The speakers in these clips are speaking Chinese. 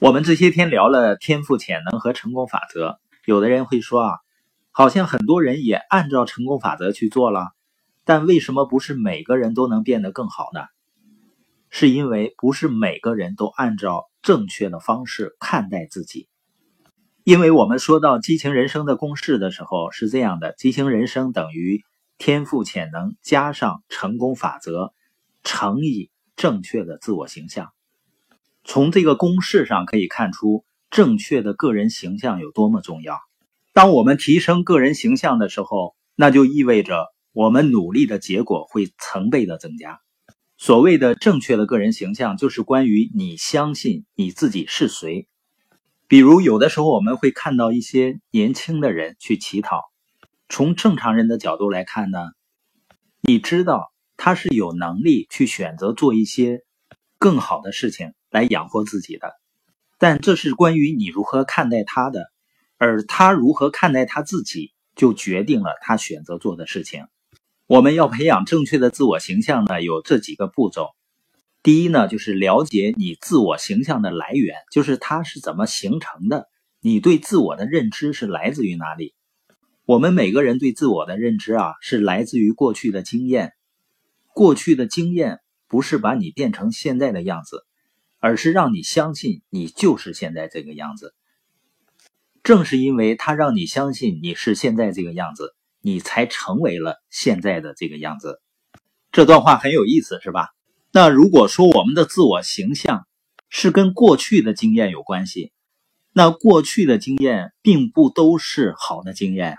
我们这些天聊了天赋潜能和成功法则，有的人会说啊，好像很多人也按照成功法则去做了，但为什么不是每个人都能变得更好呢？是因为不是每个人都按照正确的方式看待自己。因为我们说到激情人生的公式的时候是这样的：激情人生等于天赋潜能加上成功法则乘以正确的自我形象。从这个公式上可以看出，正确的个人形象有多么重要。当我们提升个人形象的时候，那就意味着我们努力的结果会成倍的增加。所谓的正确的个人形象，就是关于你相信你自己是谁。比如，有的时候我们会看到一些年轻的人去乞讨。从正常人的角度来看呢，你知道他是有能力去选择做一些更好的事情来养活自己的。但这是关于你如何看待他的，而他如何看待他自己，就决定了他选择做的事情。我们要培养正确的自我形象呢，有这几个步骤。第一呢，就是了解你自我形象的来源，就是它是怎么形成的。你对自我的认知是来自于哪里？我们每个人对自我的认知啊，是来自于过去的经验。过去的经验不是把你变成现在的样子，而是让你相信你就是现在这个样子。正是因为它让你相信你是现在这个样子，你才成为了现在的这个样子。这段话很有意思，是吧？那如果说我们的自我形象是跟过去的经验有关系，那过去的经验并不都是好的经验啊。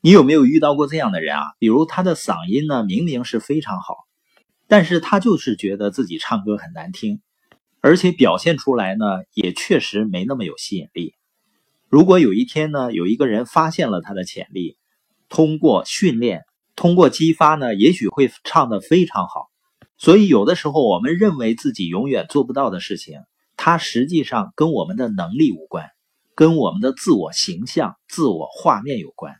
你有没有遇到过这样的人啊？比如他的嗓音呢，明明是非常好，但是他就是觉得自己唱歌很难听，而且表现出来呢，也确实没那么有吸引力。如果有一天呢，有一个人发现了他的潜力，通过训练，通过激发呢，也许会唱得非常好。所以，有的时候我们认为自己永远做不到的事情，它实际上跟我们的能力无关，跟我们的自我形象、自我画面有关。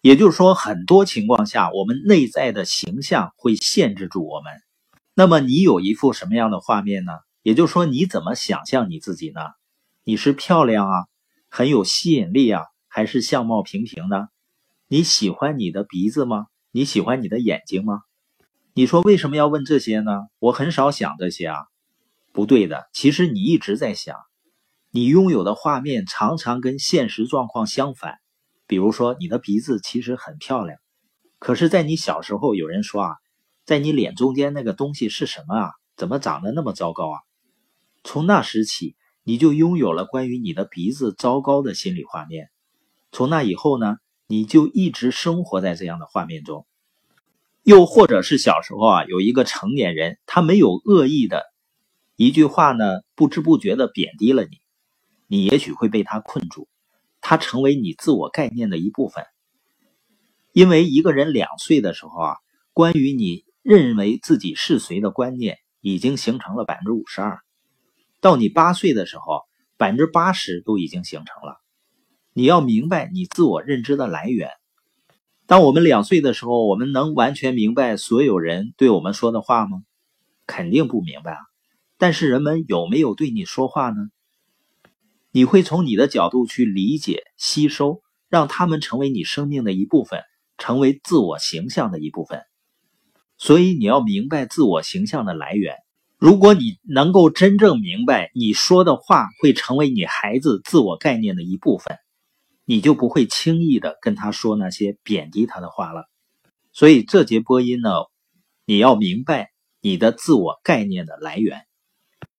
也就是说，很多情况下，我们内在的形象会限制住我们。那么，你有一副什么样的画面呢？也就是说，你怎么想象你自己呢？你是漂亮啊，很有吸引力啊，还是相貌平平呢？你喜欢你的鼻子吗？你喜欢你的眼睛吗？你说为什么要问这些呢？我很少想这些啊，不对的。其实你一直在想，你拥有的画面常常跟现实状况相反。比如说，你的鼻子其实很漂亮，可是，在你小时候，有人说啊，在你脸中间那个东西是什么啊？怎么长得那么糟糕啊？从那时起，你就拥有了关于你的鼻子糟糕的心理画面。从那以后呢，你就一直生活在这样的画面中。又或者是小时候啊，有一个成年人，他没有恶意的一句话呢，不知不觉的贬低了你，你也许会被他困住，他成为你自我概念的一部分。因为一个人两岁的时候啊，关于你认为自己是谁的观念已经形成了百分之五十二，到你八岁的时候，百分之八十都已经形成了。你要明白你自我认知的来源。当我们两岁的时候，我们能完全明白所有人对我们说的话吗？肯定不明白啊。但是人们有没有对你说话呢？你会从你的角度去理解、吸收，让他们成为你生命的一部分，成为自我形象的一部分。所以你要明白自我形象的来源。如果你能够真正明白，你说的话会成为你孩子自我概念的一部分。你就不会轻易的跟他说那些贬低他的话了。所以这节播音呢，你要明白你的自我概念的来源。